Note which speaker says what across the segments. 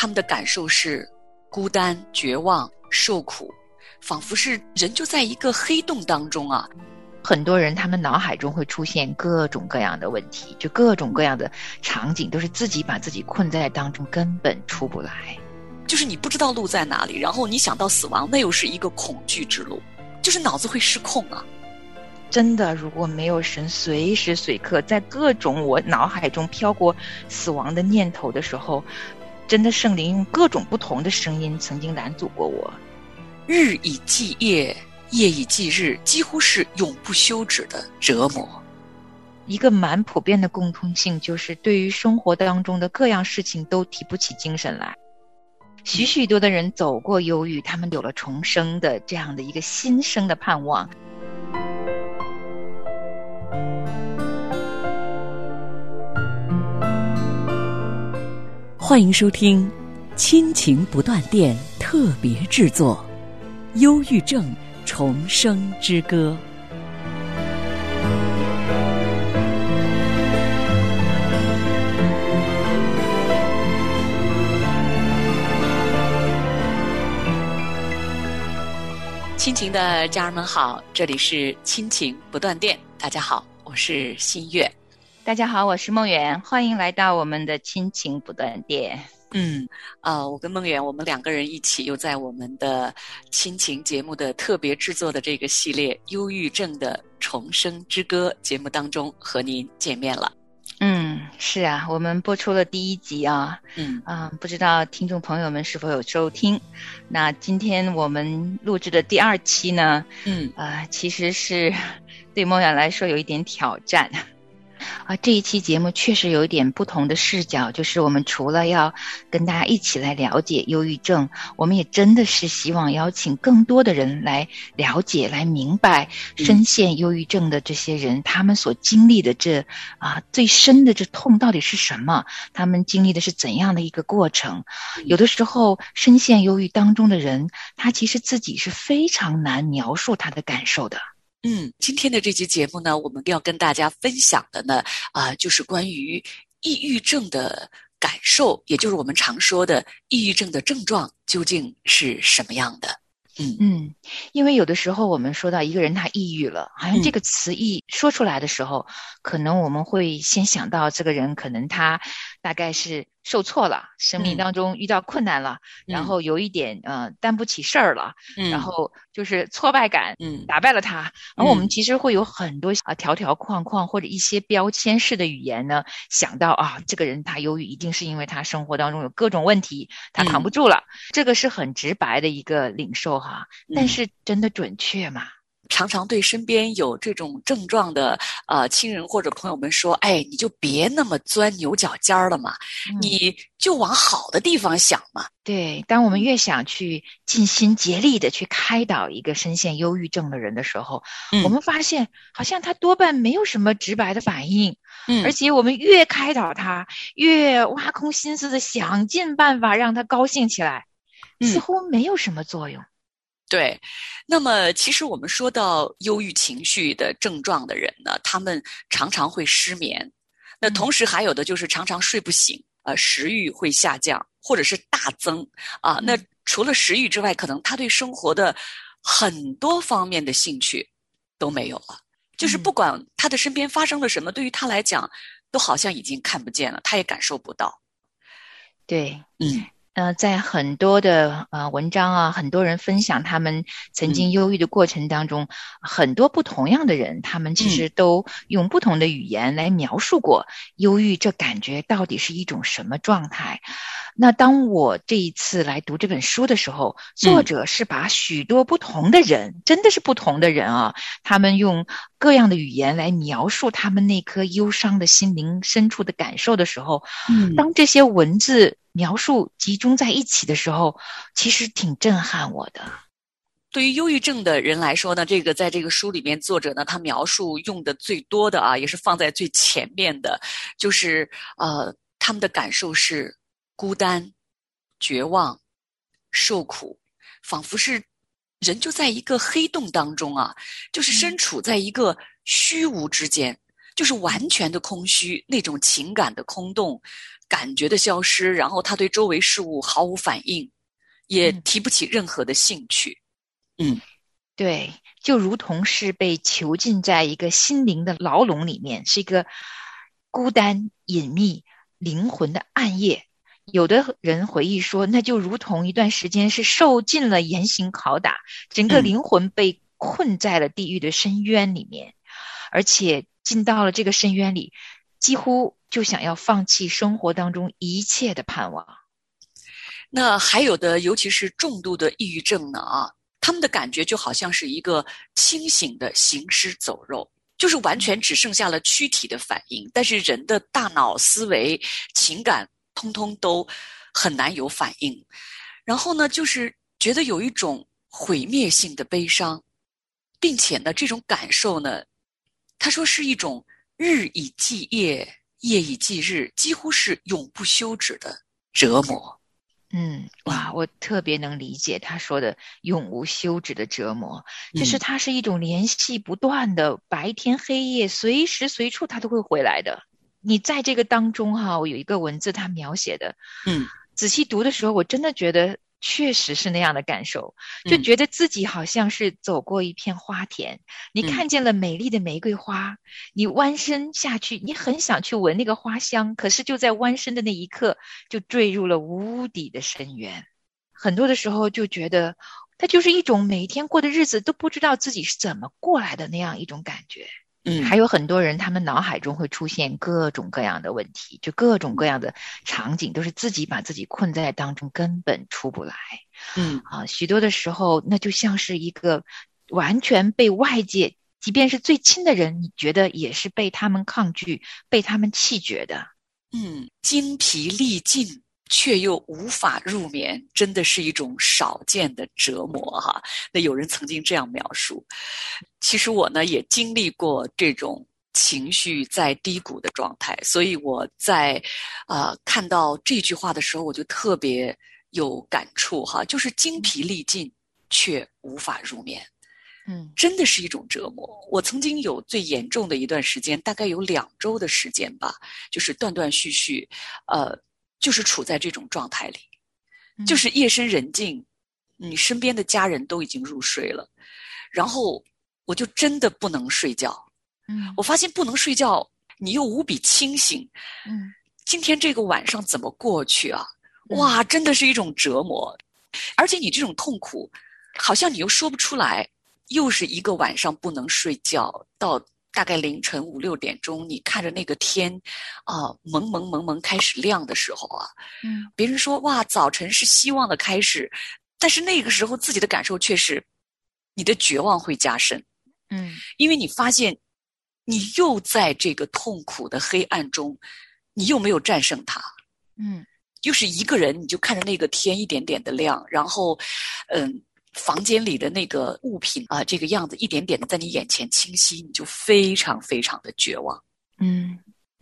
Speaker 1: 他们的感受是孤单、绝望、受苦，仿佛是人就在一个黑洞当中啊。
Speaker 2: 很多人他们脑海中会出现各种各样的问题，就各种各样的场景，都是自己把自己困在当中，根本出不来。
Speaker 1: 就是你不知道路在哪里，然后你想到死亡，那又是一个恐惧之路，就是脑子会失控啊。
Speaker 2: 真的，如果没有神随时随刻在各种我脑海中飘过死亡的念头的时候，真的圣灵用各种不同的声音曾经拦阻过我。
Speaker 1: 日以继夜，夜以继日，几乎是永不休止的折磨。
Speaker 2: 一个蛮普遍的共通性就是，对于生活当中的各样事情都提不起精神来。许许多的人走过忧郁，他们有了重生的这样的一个新生的盼望。
Speaker 3: 欢迎收听《亲情不断电》特别制作《忧郁症重生之歌》。
Speaker 1: 亲情的家人们好，这里是亲情不断电。大家好，我是新月。
Speaker 2: 大家好，我是梦圆，欢迎来到我们的亲情不断电。
Speaker 1: 嗯，啊，我跟梦圆，我们两个人一起又在我们的亲情节目的特别制作的这个系列《忧郁症的重生之歌》节目当中和您见面了。
Speaker 2: 嗯，是啊，我们播出了第一集啊，嗯啊，不知道听众朋友们是否有收听？那今天我们录制的第二期呢，嗯啊，其实是对梦圆来说有一点挑战。啊，这一期节目确实有一点不同的视角，就是我们除了要跟大家一起来了解忧郁症，我们也真的是希望邀请更多的人来了解、来明白深陷忧郁症的这些人，他们所经历的这啊最深的这痛到底是什么？他们经历的是怎样的一个过程？有的时候，深陷忧郁当中的人，他其实自己是非常难描述他的感受的。
Speaker 1: 嗯，今天的这期节目呢，我们要跟大家分享的呢，啊，就是关于抑郁症的感受，也就是我们常说的抑郁症的症状究竟是什么样的。
Speaker 2: 嗯嗯，因为有的时候我们说到一个人他抑郁了，好像这个词一说出来的时候，可能我们会先想到这个人可能他大概是。受挫了，生命当中遇到困难了，然后有一点呃担不起事儿了，然后就是挫败感，嗯，打败了他。而我们其实会有很多啊条条框框或者一些标签式的语言呢，想到啊这个人他忧郁一定是因为他生活当中有各种问题，他扛不住了。这个是很直白的一个领受哈，但是真的准确吗？
Speaker 1: 常常对身边有这种症状的呃亲人或者朋友们说：“哎，你就别那么钻牛角尖儿了嘛，你就往好的地方想嘛。”
Speaker 2: 对，当我们越想去尽心竭力的去开导一个深陷忧郁症的人的时候，我们发现好像他多半没有什么直白的反应，嗯，而且我们越开导他，越挖空心思的想尽办法让他高兴起来，似乎没有什么作用。
Speaker 1: 对，那么其实我们说到忧郁情绪的症状的人呢，他们常常会失眠，那同时还有的就是常常睡不醒，呃，食欲会下降或者是大增啊。那除了食欲之外，可能他对生活的很多方面的兴趣都没有了，就是不管他的身边发生了什么，对于他来讲，都好像已经看不见了，他也感受不到。
Speaker 2: 对，嗯。呃，在很多的呃文章啊，很多人分享他们曾经忧郁的过程当中，很多不同样的人，他们其实都用不同的语言来描述过忧郁这感觉到底是一种什么状态。那当我这一次来读这本书的时候，作者是把许多不同的人，真的是不同的人啊，他们用各样的语言来描述他们那颗忧伤的心灵深处的感受的时候，嗯，当这些文字描述集中在一起的时候，其实挺震撼我的。
Speaker 1: 对于忧郁症的人来说呢，这个在这个书里面，作者呢他描述用的最多的啊，也是放在最前面的，就是呃，他们的感受是。孤单、绝望、受苦，仿佛是人就在一个黑洞当中啊，就是身处在一个虚无之间，就是完全的空虚，那种情感的空洞，感觉的消失，然后他对周围事物毫无反应，也提不起任何的兴趣。嗯，
Speaker 2: 对，就如同是被囚禁在一个心灵的牢笼里面，是一个孤单隐秘灵魂的暗夜。有的人回忆说，那就如同一段时间是受尽了严刑拷打，整个灵魂被困在了地狱的深渊里面，而且进到了这个深渊里，几乎就想要放弃生活当中一切的盼望。
Speaker 1: 那还有的，尤其是重度的抑郁症呢啊，他们的感觉就好像是一个清醒的行尸走肉，就是完全只剩下了躯体的反应，但是人的大脑、思维、情感。通通都很难有反应，然后呢，就是觉得有一种毁灭性的悲伤，并且呢，这种感受呢，他说是一种日以继夜、夜以继日，几乎是永不休止的折磨。
Speaker 2: 嗯，哇，我特别能理解他说的永无休止的折磨，就是它是一种联系不断的，白天黑夜，随时随处他都会回来的。你在这个当中哈，我有一个文字，他描写的，
Speaker 1: 嗯，
Speaker 2: 仔细读的时候，我真的觉得确实是那样的感受，就觉得自己好像是走过一片花田，你看见了美丽的玫瑰花，你弯身下去，你很想去闻那个花香，可是就在弯身的那一刻，就坠入了无底的深渊。很多的时候就觉得，它就是一种每一天过的日子都不知道自己是怎么过来的那样一种感觉。
Speaker 1: 嗯，
Speaker 2: 还有很多人，他们脑海中会出现各种各样的问题，就各种各样的场景，都是自己把自己困在当中，根本出不来。
Speaker 1: 嗯
Speaker 2: 啊，许多的时候，那就像是一个完全被外界，即便是最亲的人，你觉得也是被他们抗拒、被他们弃绝的。
Speaker 1: 嗯，精疲力尽。却又无法入眠，真的是一种少见的折磨哈。那有人曾经这样描述，其实我呢也经历过这种情绪在低谷的状态，所以我在啊看到这句话的时候，我就特别有感触哈，就是精疲力尽却无法入眠，
Speaker 2: 嗯，
Speaker 1: 真的是一种折磨。我曾经有最严重的一段时间，大概有两周的时间吧，就是断断续续，呃。就是处在这种状态里，就是夜深人静，你身边的家人都已经入睡了，然后我就真的不能睡觉。
Speaker 2: 嗯，
Speaker 1: 我发现不能睡觉，你又无比清醒。
Speaker 2: 嗯，
Speaker 1: 今天这个晚上怎么过去啊？哇，真的是一种折磨，而且你这种痛苦，好像你又说不出来，又是一个晚上不能睡觉到。大概凌晨五六点钟，你看着那个天，啊，蒙蒙蒙蒙开始亮的时候啊，
Speaker 2: 嗯，
Speaker 1: 别人说哇，早晨是希望的开始，但是那个时候自己的感受却是，你的绝望会加深，
Speaker 2: 嗯，
Speaker 1: 因为你发现，你又在这个痛苦的黑暗中，你又没有战胜它，
Speaker 2: 嗯，
Speaker 1: 又是一个人，你就看着那个天一点点的亮，然后，嗯。房间里的那个物品啊，这个样子一点点的在你眼前清晰，你就非常非常的绝望。
Speaker 2: 嗯，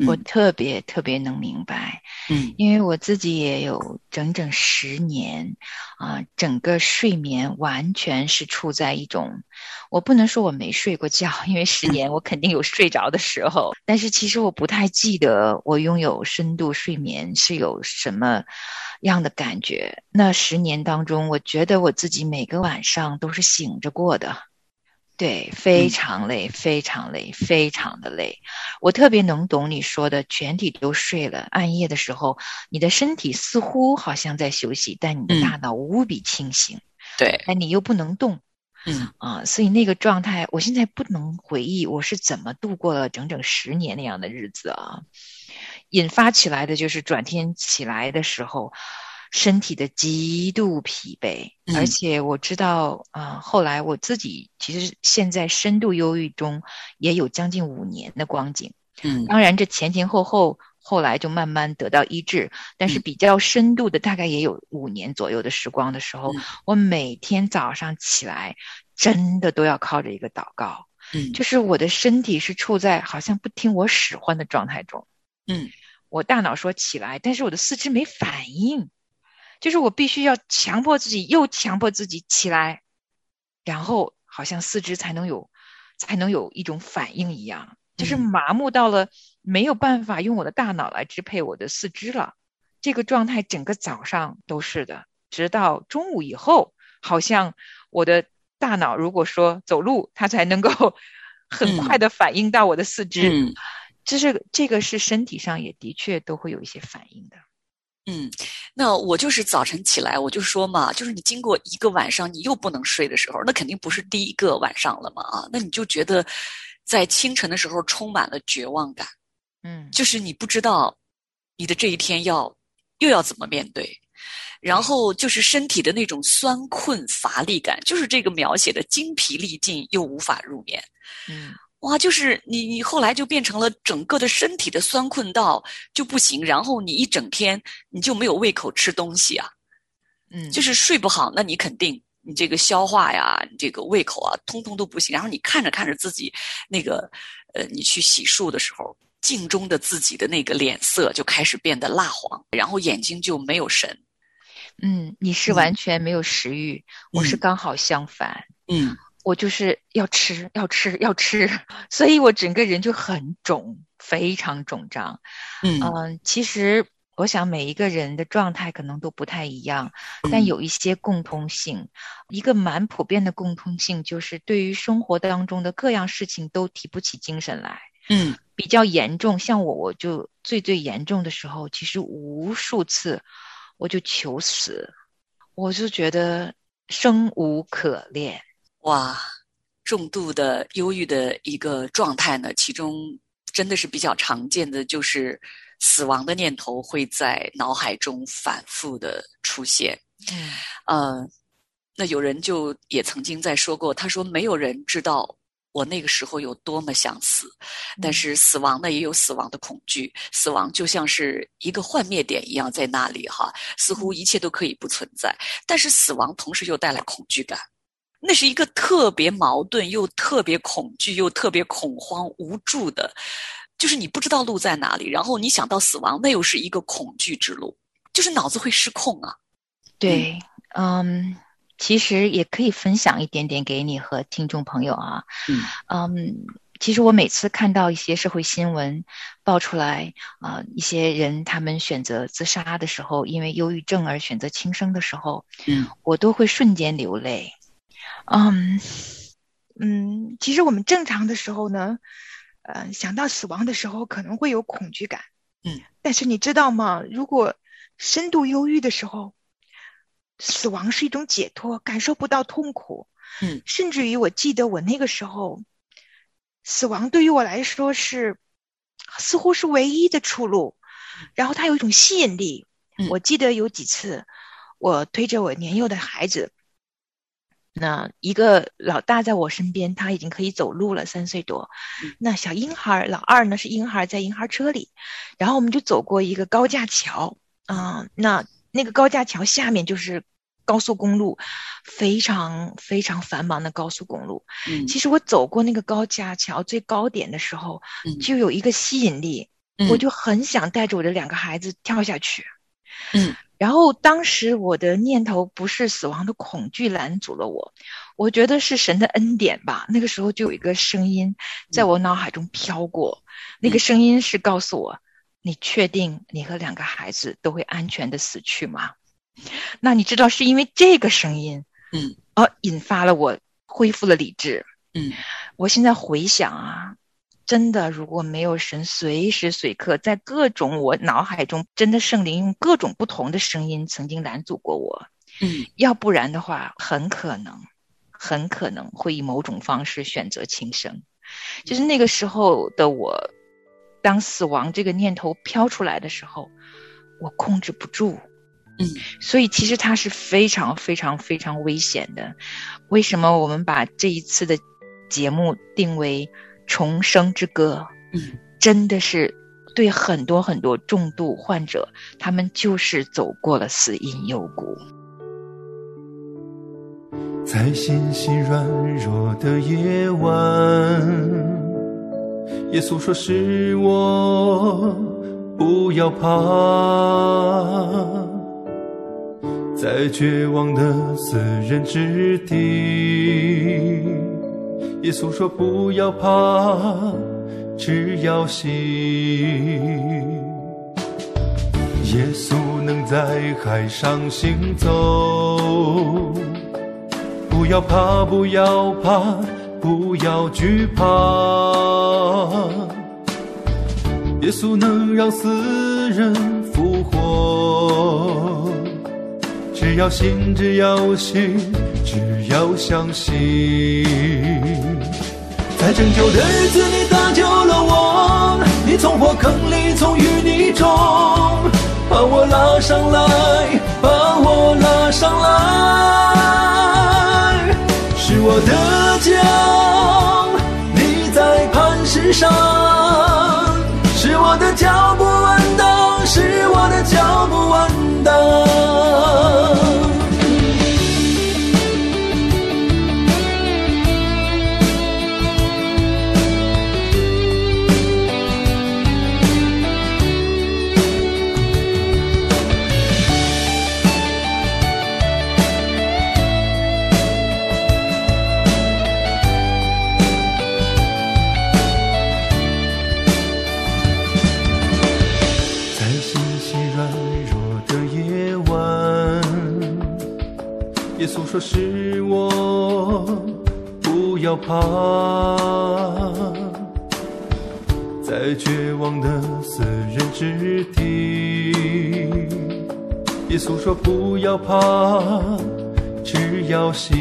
Speaker 2: 我特别特别能明白。
Speaker 1: 嗯，
Speaker 2: 因为我自己也有整整十年啊，整个睡眠完全是处在一种，我不能说我没睡过觉，因为十年我肯定有睡着的时候，但是其实我不太记得我拥有深度睡眠是有什么。样的感觉，那十年当中，我觉得我自己每个晚上都是醒着过的，对，非常累，非常累，非常的累。我特别能懂你说的，全体都睡了，暗夜的时候，你的身体似乎好像在休息，但你的大脑无比清醒，
Speaker 1: 对，
Speaker 2: 但你又不能动，
Speaker 1: 嗯。
Speaker 2: 啊，所以那个状态，我现在不能回忆我是怎么度过了整整十年那样的日子啊。引发起来的就是转天起来的时候，身体的极度疲惫，而且我知道啊，后来我自己其实现在深度忧郁中也有将近五年的光景。
Speaker 1: 嗯，
Speaker 2: 当然这前前后后后来就慢慢得到医治，但是比较深度的大概也有五年左右的时光的时候，我每天早上起来真的都要靠着一个祷告。
Speaker 1: 嗯，
Speaker 2: 就是我的身体是处在好像不听我使唤的状态中。
Speaker 1: 嗯，
Speaker 2: 我大脑说起来，但是我的四肢没反应，就是我必须要强迫自己，又强迫自己起来，然后好像四肢才能有，才能有一种反应一样。就是麻木到了没有办法用我的大脑来支配我的四肢了。这个状态整个早上都是的，直到中午以后，好像我的大脑如果说走路，它才能够 很快的反应到我的四肢。嗯这是这个是身体上也的确都会有一些反应的。
Speaker 1: 嗯，那我就是早晨起来，我就说嘛，就是你经过一个晚上你又不能睡的时候，那肯定不是第一个晚上了嘛啊，那你就觉得在清晨的时候充满了绝望感。
Speaker 2: 嗯，
Speaker 1: 就是你不知道你的这一天要又要怎么面对，然后就是身体的那种酸困乏力感，就是这个描写的精疲力尽又无法入眠。
Speaker 2: 嗯。
Speaker 1: 哇，就是你，你后来就变成了整个的身体的酸困到就不行，然后你一整天你就没有胃口吃东西啊，
Speaker 2: 嗯，
Speaker 1: 就是睡不好，那你肯定你这个消化呀，你这个胃口啊，通通都不行。然后你看着看着自己那个，呃，你去洗漱的时候，镜中的自己的那个脸色就开始变得蜡黄，然后眼睛就没有神。
Speaker 2: 嗯，你是完全没有食欲，我是刚好相反。
Speaker 1: 嗯。
Speaker 2: 我就是要吃，要吃，要吃，所以我整个人就很肿，非常肿胀。
Speaker 1: 嗯
Speaker 2: 其实我想每一个人的状态可能都不太一样，但有一些共通性。一个蛮普遍的共通性就是，对于生活当中的各样事情都提不起精神来。
Speaker 1: 嗯，
Speaker 2: 比较严重，像我，我就最最严重的时候，其实无数次我就求死，我就觉得生无可恋。
Speaker 1: 哇，重度的忧郁的一个状态呢，其中真的是比较常见的，就是死亡的念头会在脑海中反复的出现。
Speaker 2: 嗯，
Speaker 1: 呃，那有人就也曾经在说过，他说没有人知道我那个时候有多么想死，但是死亡呢也有死亡的恐惧，死亡就像是一个幻灭点一样在那里哈，似乎一切都可以不存在，但是死亡同时又带来恐惧感。那是一个特别矛盾又特别恐惧又特别恐慌无助的，就是你不知道路在哪里，然后你想到死亡，那又是一个恐惧之路，就是脑子会失控啊。
Speaker 2: 对，嗯，其实也可以分享一点点给你和听众朋友啊。
Speaker 1: 嗯，
Speaker 2: 嗯，其实我每次看到一些社会新闻爆出来啊，一些人他们选择自杀的时候，因为忧郁症而选择轻生的时候，
Speaker 1: 嗯，
Speaker 2: 我都会瞬间流泪。嗯嗯，其实我们正常的时候呢，呃，想到死亡的时候可能会有恐惧感，
Speaker 1: 嗯，
Speaker 2: 但是你知道吗？如果深度忧郁的时候，死亡是一种解脱，感受不到痛苦，
Speaker 1: 嗯，
Speaker 2: 甚至于我记得我那个时候，死亡对于我来说是似乎是唯一的出路，然后它有一种吸引力。我记得有几次，我推着我年幼的孩子。那一个老大在我身边，他已经可以走路了，三岁多。那小婴孩老二呢是婴孩在婴孩车里，然后我们就走过一个高架桥啊，那那个高架桥下面就是高速公路，非常非常繁忙的高速公路。
Speaker 1: 嗯，
Speaker 2: 其实我走过那个高架桥最高点的时候，就有一个吸引力，我就很想带着我的两个孩子跳下去。
Speaker 1: 嗯。
Speaker 2: 然后当时我的念头不是死亡的恐惧拦阻了我，我觉得是神的恩典吧。那个时候就有一个声音在我脑海中飘过，那个声音是告诉我：“你确定你和两个孩子都会安全的死去吗？”那你知道是因为这个声音，
Speaker 1: 嗯，
Speaker 2: 而引发了我恢复了理智。
Speaker 1: 嗯，
Speaker 2: 我现在回想啊。真的，如果没有神随时随刻在各种我脑海中，真的圣灵用各种不同的声音曾经拦阻过我，
Speaker 1: 嗯，
Speaker 2: 要不然的话，很可能，很可能会以某种方式选择轻生。就是那个时候的我，当死亡这个念头飘出来的时候，我控制不住，
Speaker 1: 嗯，
Speaker 2: 所以其实它是非常非常非常危险的。为什么我们把这一次的节目定为？重生之歌，
Speaker 1: 嗯，
Speaker 2: 真的是对很多很多重度患者，他们就是走过了死因幽谷。
Speaker 4: 在信心软弱的夜晚，耶稣说：“是我，不要怕。”在绝望的死人之地。耶稣说：“不要怕，只要信。耶稣能在海上行走，不要怕，不要怕，不要惧怕。耶稣能让死人复活，只要信，只要信，只要相信。在拯救的日子，你搭救了我，你从火坑里，从淤泥中把我拉上来，把我拉上来，是我的家立在磐石上，是我的脚步怕，在绝望的死人之地。耶稣说不要怕，只要信。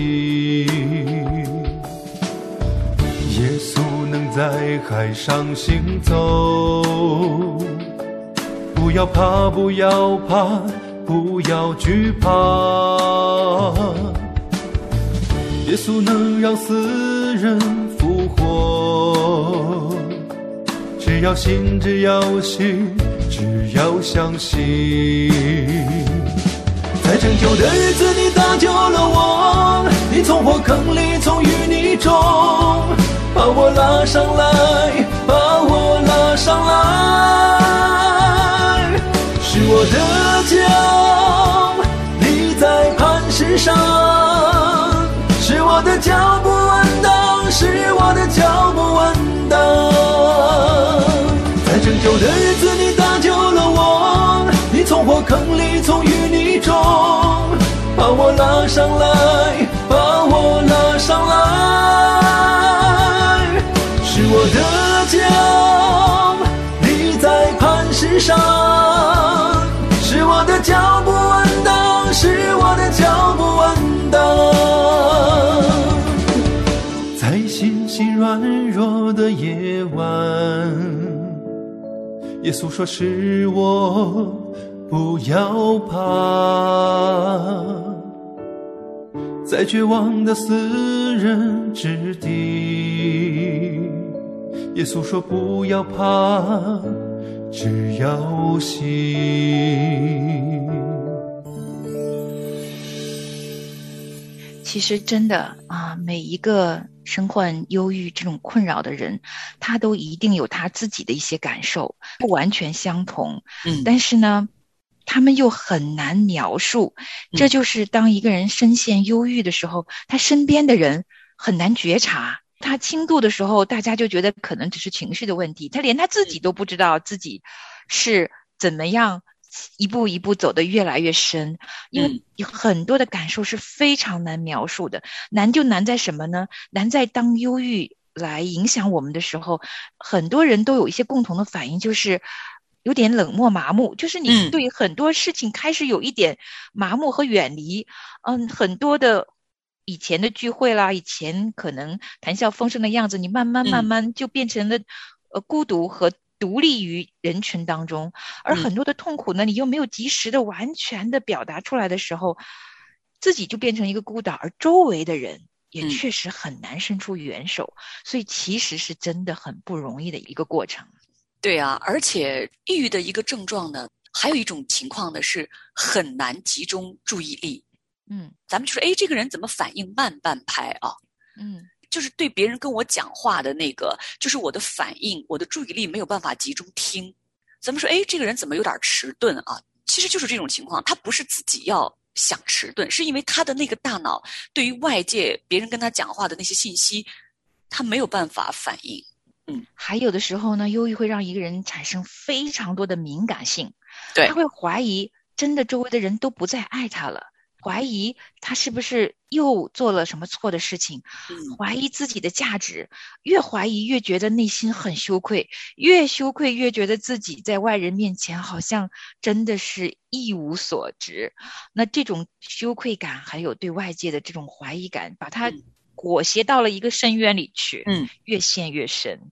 Speaker 4: 耶稣能在海上行走，不要怕，不要怕，不要惧怕。耶稣能让死人复活，只要信，只要信，只要相信。在拯救的日子，你搭救了我，你从火坑里，从淤泥中把我拉上来，把我拉上来，是我的脚立在磐石上。是我的脚步从淤泥中把我拉上来，把我拉上来。是我的脚立在磐石上，是我的脚步稳当，是我的脚步稳当。心软弱的夜晚，耶稣说：“是我，不要怕。”在绝望的死人之地，耶稣说：“不要怕，只要信。”
Speaker 2: 其实，真的啊，每一个。身患忧郁这种困扰的人，他都一定有他自己的一些感受，不完全相同。嗯，但是呢，他们又很难描述。这就是当一个人深陷忧郁的时候，他身边的人很难觉察。他轻度的时候，大家就觉得可能只是情绪的问题，他连他自己都不知道自己是怎么样。一步一步走得越来越深，因为有很多的感受是非常难描述的。难就难在什么呢？难在当忧郁来影响我们的时候，很多人都有一些共同的反应，就是有点冷漠麻木，就是你对很多事情开始有一点麻木和远离。嗯，很多的以前的聚会啦，以前可能谈笑风生的样子，你慢慢慢慢就变成了呃孤独和。独立于人群当中，而很多的痛苦呢，你又没有及时的、完全的表达出来的时候，自己就变成一个孤岛，而周围的人也确实很难伸出援手，所以其实是真的很不容易的一个过程。
Speaker 1: 对啊，而且抑郁的一个症状呢，还有一种情况呢是很难集中注意力。嗯，咱们就说，哎，这个人怎么反应慢半拍啊？嗯。就是对别人跟我讲话的那个，就是我的反应，我的注意力没有办法集中听。咱们说，哎，这个人怎么有点迟钝啊？其实就是这种情况，他不是自己要想迟钝，是因为他的那个大脑对于外界别人跟他讲话的那些信息，他没有办法反应。
Speaker 2: 嗯，还有的时候呢，忧郁会让一个人产生非常多的敏感性，
Speaker 1: 对，
Speaker 2: 他会怀疑真的周围的人都不再爱他了。怀疑他是不是又做了什么错的事情，怀疑自己的价值，越怀疑越觉得内心很羞愧，越羞愧越觉得自己在外人面前好像真的是一无所值。那这种羞愧感还有对外界的这种怀疑感，把他裹挟到了一个深渊里去，嗯，越陷越深。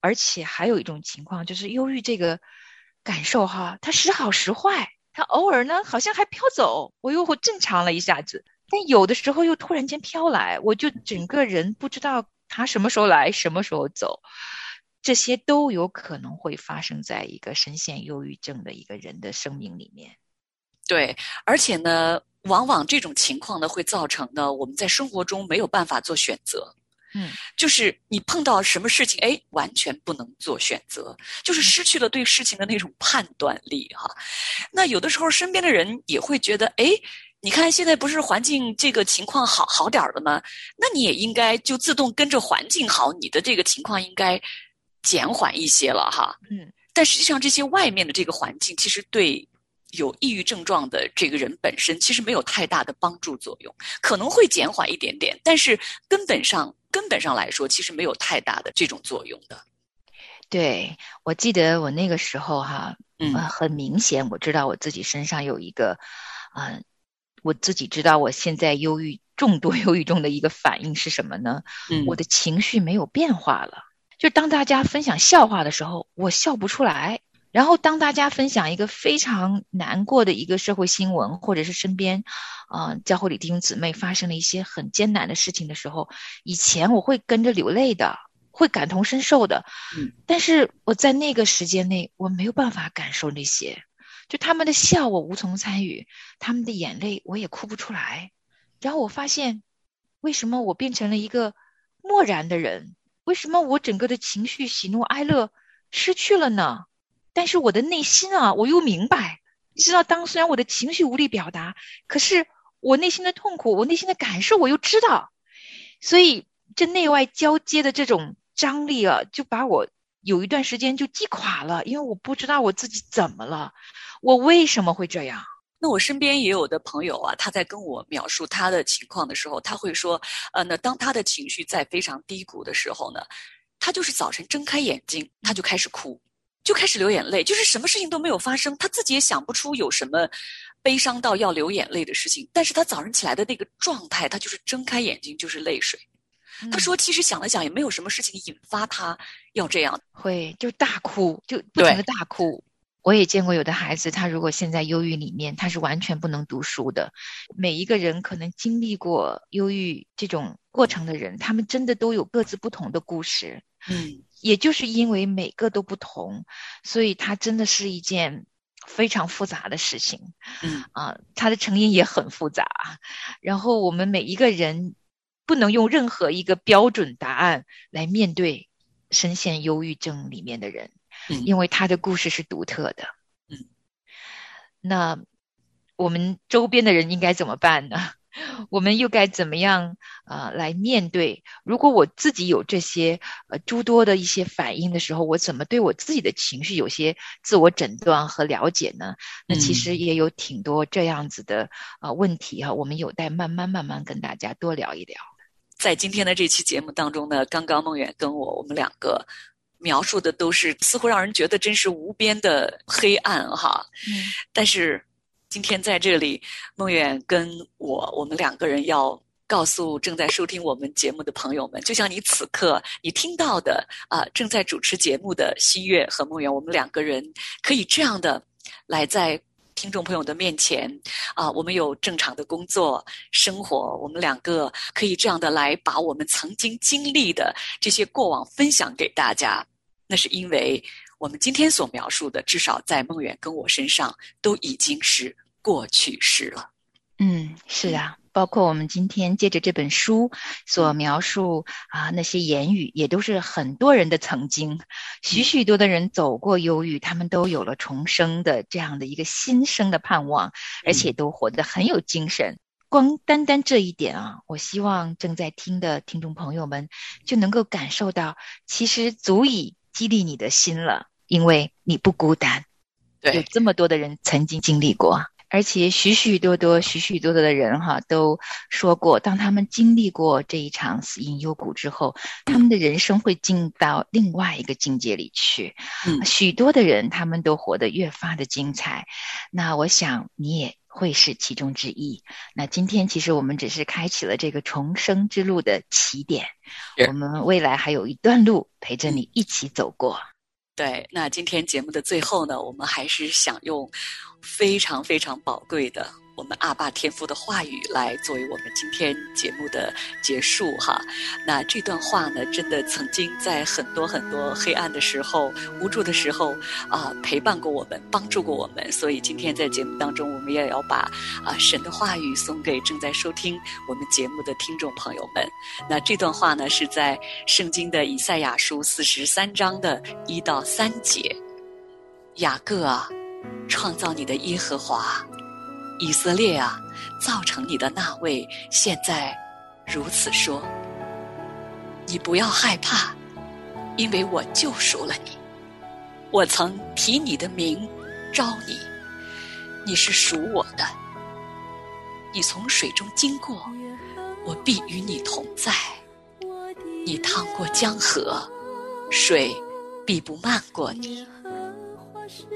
Speaker 2: 而且还有一种情况就是忧郁这个感受哈，它时好时坏。它偶尔呢，好像还飘走，我又会正常了一下子，但有的时候又突然间飘来，我就整个人不知道它什么时候来，什么时候走，这些都有可能会发生在一个深陷忧郁症的一个人的生命里面。
Speaker 1: 对，而且呢，往往这种情况呢，会造成呢，我们在生活中没有办法做选择。嗯，就是你碰到什么事情，哎，完全不能做选择，就是失去了对事情的那种判断力哈。那有的时候身边的人也会觉得，哎，你看现在不是环境这个情况好好点儿了吗？那你也应该就自动跟着环境好，你的这个情况应该减缓一些了哈。嗯，但实际上这些外面的这个环境，其实对。有抑郁症状的这个人本身其实没有太大的帮助作用，可能会减缓一点点，但是根本上根本上来说，其实没有太大的这种作用的。
Speaker 2: 对，我记得我那个时候哈，嗯，很明显，我知道我自己身上有一个，嗯，我自己知道我现在忧郁众多 忧郁中的一个反应是什么呢？嗯，我的情绪没有变化了，就当大家分享笑话的时候，我笑不出来。然后，当大家分享一个非常难过的一个社会新闻，或者是身边，啊，教会里弟兄姊妹发生了一些很艰难的事情的时候，以前我会跟着流泪的，会感同身受的。嗯。但是我在那个时间内，我没有办法感受那些，就他们的笑我无从参与，他们的眼泪我也哭不出来。然后我发现，为什么我变成了一个漠然的人？为什么我整个的情绪喜怒哀乐失去了呢？但是我的内心啊，我又明白，你知道，当虽然我的情绪无力表达，可是我内心的痛苦，我内心的感受，我又知道，所以这内外交接的这种张力啊，就把我有一段时间就击垮了，因为我不知道我自己怎么了，我为什么会这样？
Speaker 1: 那我身边也有的朋友啊，他在跟我描述他的情况的时候，他会说，呃，那当他的情绪在非常低谷的时候呢，他就是早晨睁开眼睛，他就开始哭。就开始流眼泪，就是什么事情都没有发生，他自己也想不出有什么悲伤到要流眼泪的事情。但是他早上起来的那个状态，他就是睁开眼睛就是泪水。他说，其实想了想，也没有什么事情引发他要这样，
Speaker 2: 会就大哭，就不停的大哭。我也见过有的孩子，他如果现在忧郁里面，他是完全不能读书的。每一个人可能经历过忧郁这种过程的人，他们真的都有各自不同的故事。嗯。也就是因为每个都不同，所以它真的是一件非常复杂的事情。嗯啊，它的成因也很复杂。然后我们每一个人不能用任何一个标准答案来面对深陷忧郁症里面的人，因为他的故事是独特的。嗯，那我们周边的人应该怎么办呢？我们又该怎么样啊来面对？如果我自己有这些呃诸多的一些反应的时候，我怎么对我自己的情绪有些自我诊断和了解呢？那其实也有挺多这样子的啊问题哈，我们有待慢慢慢慢跟大家多聊一聊。
Speaker 1: 在今天的这期节目当中呢，刚刚梦远跟我我们两个描述的都是似乎让人觉得真是无边的黑暗哈，嗯，但是。今天在这里，梦远跟我，我们两个人要告诉正在收听我们节目的朋友们，就像你此刻你听到的啊，正在主持节目的新月和梦远，我们两个人可以这样的来在听众朋友的面前啊，我们有正常的工作生活，我们两个可以这样的来把我们曾经经历的这些过往分享给大家，那是因为。我们今天所描述的，至少在梦远跟我身上都已经是过去式了。
Speaker 2: 嗯，是啊，包括我们今天借着这本书所描述啊那些言语，也都是很多人的曾经。许许多的人走过忧郁，他们都有了重生的这样的一个新生的盼望，而且都活得很有精神。光单单这一点啊，我希望正在听的听众朋友们就能够感受到，其实足以激励你的心了，因为你不孤单，对有这么多的人曾经经历过。而且许许多多、许许多多的人哈都说过，当他们经历过这一场死因幽谷之后，他们的人生会进到另外一个境界里去。嗯，许多的人他们都活得越发的精彩。那我想你也会是其中之一。那今天其实我们只是开启了这个重生之路的起点，我们未来还有一段路陪着你一起走过。
Speaker 1: 对，那今天节目的最后呢，我们还是想用。非常非常宝贵的，我们阿爸天父的话语来作为我们今天节目的结束哈。那这段话呢，真的曾经在很多很多黑暗的时候、无助的时候啊，陪伴过我们，帮助过我们。所以今天在节目当中，我们也要把啊神的话语送给正在收听我们节目的听众朋友们。那这段话呢，是在圣经的以赛亚书四十三章的一到三节，雅各啊。创造你的耶和华，以色列啊，造成你的那位，现在如此说：你不要害怕，因为我救赎了你。我曾提你的名招你，你是属我的。你从水中经过，我必与你同在。你趟过江河，水必不漫过你。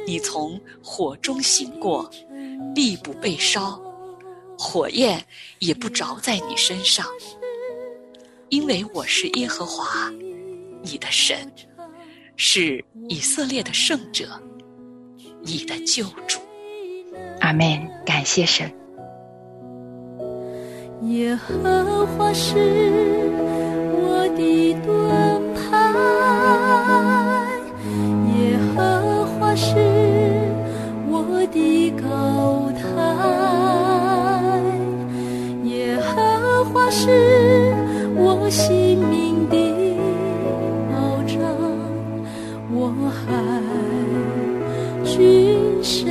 Speaker 1: 你从火中行过，必不被烧，火焰也不着在你身上，因为我是耶和华，你的神，是以色列的圣者，你的救主。
Speaker 2: 阿门。感谢神。
Speaker 5: 耶和华是我的盾牌，是我性命的保障，我还惧谁